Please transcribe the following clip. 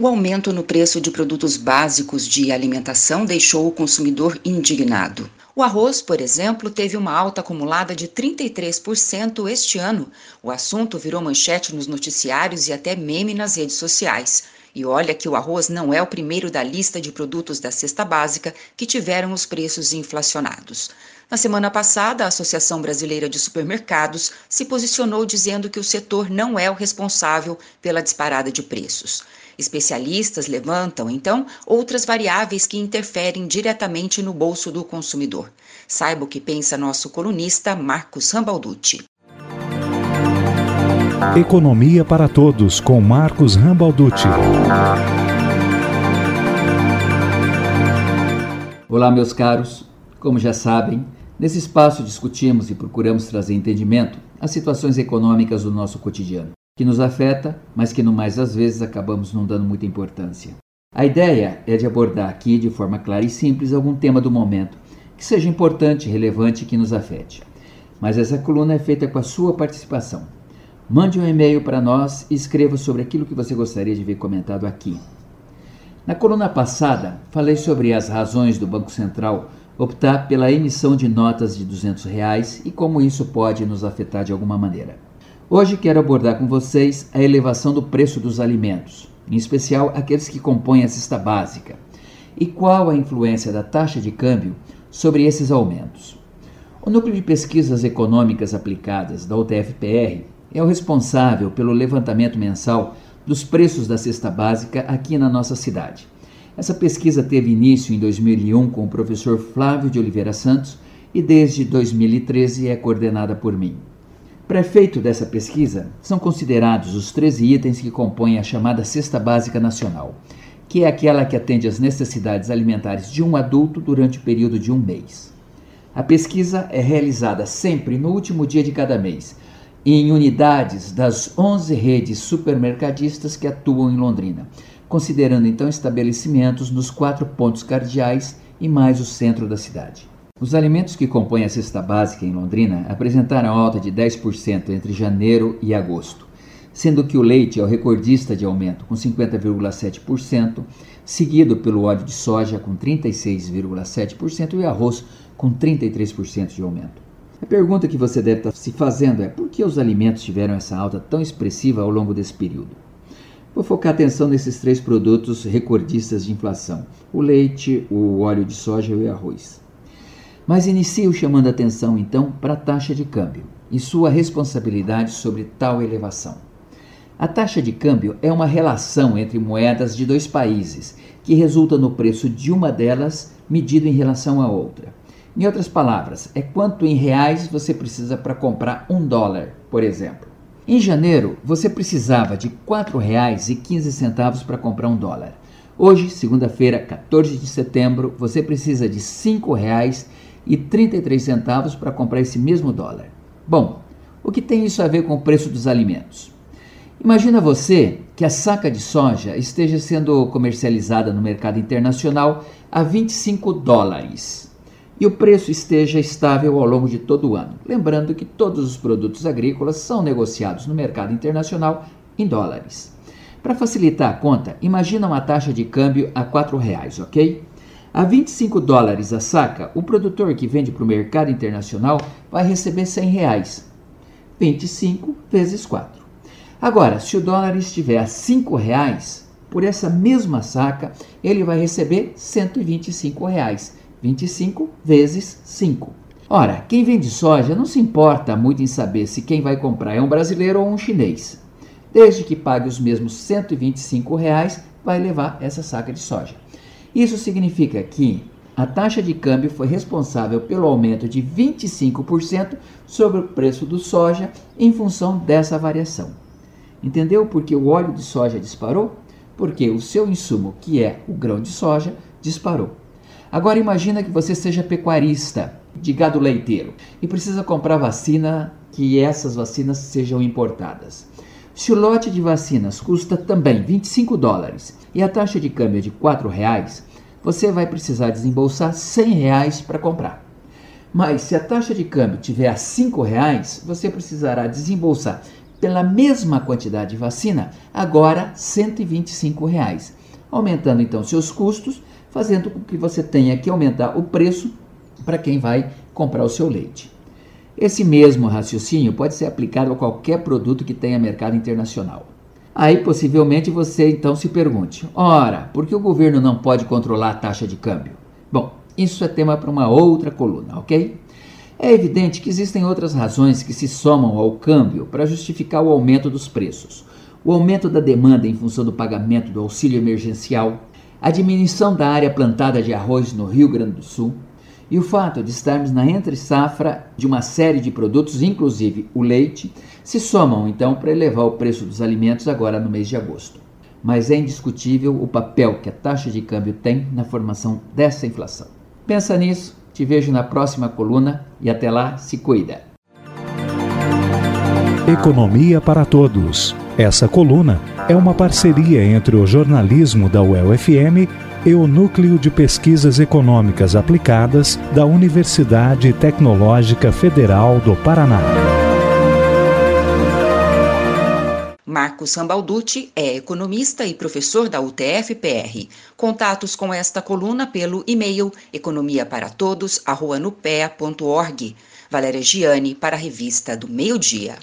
O aumento no preço de produtos básicos de alimentação deixou o consumidor indignado. O arroz, por exemplo, teve uma alta acumulada de 33% este ano. O assunto virou manchete nos noticiários e até meme nas redes sociais. E olha que o arroz não é o primeiro da lista de produtos da cesta básica que tiveram os preços inflacionados. Na semana passada, a Associação Brasileira de Supermercados se posicionou dizendo que o setor não é o responsável pela disparada de preços. Especialistas levantam, então, outras variáveis que interferem diretamente no bolso do consumidor. Saiba o que pensa nosso colunista Marcos Rambalducci. Economia para Todos, com Marcos Rambalducci. Olá, meus caros. Como já sabem, nesse espaço discutimos e procuramos trazer entendimento às situações econômicas do nosso cotidiano que nos afeta, mas que no mais das vezes acabamos não dando muita importância. A ideia é de abordar aqui, de forma clara e simples, algum tema do momento que seja importante, relevante e que nos afete. Mas essa coluna é feita com a sua participação. Mande um e-mail para nós e escreva sobre aquilo que você gostaria de ver comentado aqui. Na coluna passada, falei sobre as razões do Banco Central optar pela emissão de notas de 200 reais e como isso pode nos afetar de alguma maneira. Hoje quero abordar com vocês a elevação do preço dos alimentos, em especial aqueles que compõem a cesta básica, e qual a influência da taxa de câmbio sobre esses aumentos. O Núcleo de Pesquisas Econômicas Aplicadas da UTF-PR é o responsável pelo levantamento mensal dos preços da cesta básica aqui na nossa cidade. Essa pesquisa teve início em 2001 com o professor Flávio de Oliveira Santos e desde 2013 é coordenada por mim. Prefeito dessa pesquisa são considerados os 13 itens que compõem a chamada Cesta Básica Nacional, que é aquela que atende às necessidades alimentares de um adulto durante o período de um mês. A pesquisa é realizada sempre no último dia de cada mês, em unidades das 11 redes supermercadistas que atuam em Londrina, considerando então estabelecimentos nos quatro pontos cardeais e mais o centro da cidade. Os alimentos que compõem a cesta básica em Londrina apresentaram alta de 10% entre janeiro e agosto, sendo que o leite é o recordista de aumento, com 50,7%, seguido pelo óleo de soja, com 36,7%, e o arroz, com 33% de aumento. A pergunta que você deve estar se fazendo é por que os alimentos tiveram essa alta tão expressiva ao longo desse período? Vou focar atenção nesses três produtos recordistas de inflação: o leite, o óleo de soja e o arroz. Mas inicio chamando atenção então para a taxa de câmbio e sua responsabilidade sobre tal elevação. A taxa de câmbio é uma relação entre moedas de dois países que resulta no preço de uma delas medido em relação à outra. Em outras palavras, é quanto em reais você precisa para comprar um dólar, por exemplo. Em janeiro, você precisava de R$ 4,15 para comprar um dólar. Hoje, segunda-feira, 14 de setembro, você precisa de R$ 5,00 e 33 centavos para comprar esse mesmo dólar. Bom, o que tem isso a ver com o preço dos alimentos? Imagina você que a saca de soja esteja sendo comercializada no mercado internacional a 25 dólares e o preço esteja estável ao longo de todo o ano. Lembrando que todos os produtos agrícolas são negociados no mercado internacional em dólares. Para facilitar a conta, imagina uma taxa de câmbio a R$ reais, ok? A 25 dólares a saca, o produtor que vende para o mercado internacional vai receber 100 reais. 25 vezes 4. Agora, se o dólar estiver a 5 reais, por essa mesma saca, ele vai receber 125 reais. 25 vezes 5. Ora, quem vende soja não se importa muito em saber se quem vai comprar é um brasileiro ou um chinês. Desde que pague os mesmos 125 reais, vai levar essa saca de soja. Isso significa que a taxa de câmbio foi responsável pelo aumento de 25% sobre o preço do soja em função dessa variação. Entendeu por que o óleo de soja disparou? Porque o seu insumo, que é o grão de soja, disparou. Agora imagina que você seja pecuarista de gado leiteiro e precisa comprar vacina que essas vacinas sejam importadas. Se o lote de vacinas custa também 25 dólares e a taxa de câmbio é de R$ reais, você vai precisar desembolsar 100 reais para comprar. Mas se a taxa de câmbio tiver a R$ reais, você precisará desembolsar pela mesma quantidade de vacina, agora 125 reais, aumentando então seus custos, fazendo com que você tenha que aumentar o preço para quem vai comprar o seu leite. Esse mesmo raciocínio pode ser aplicado a qualquer produto que tenha mercado internacional. Aí possivelmente você então se pergunte: ora, por que o governo não pode controlar a taxa de câmbio? Bom, isso é tema para uma outra coluna, ok? É evidente que existem outras razões que se somam ao câmbio para justificar o aumento dos preços. O aumento da demanda em função do pagamento do auxílio emergencial, a diminuição da área plantada de arroz no Rio Grande do Sul e o fato de estarmos na entre-safra de uma série de produtos, inclusive o leite, se somam então para elevar o preço dos alimentos agora no mês de agosto. Mas é indiscutível o papel que a taxa de câmbio tem na formação dessa inflação. Pensa nisso te vejo na próxima coluna e até lá, se cuida. Economia para Todos. Essa coluna é uma parceria entre o jornalismo da UEL-FM e o Núcleo de Pesquisas Econômicas Aplicadas da Universidade Tecnológica Federal do Paraná. Marcos Rambalducci é economista e professor da UTF-PR. Contatos com esta coluna pelo e-mail economiaparatodos.org. Valéria Giani para a revista do Meio Dia.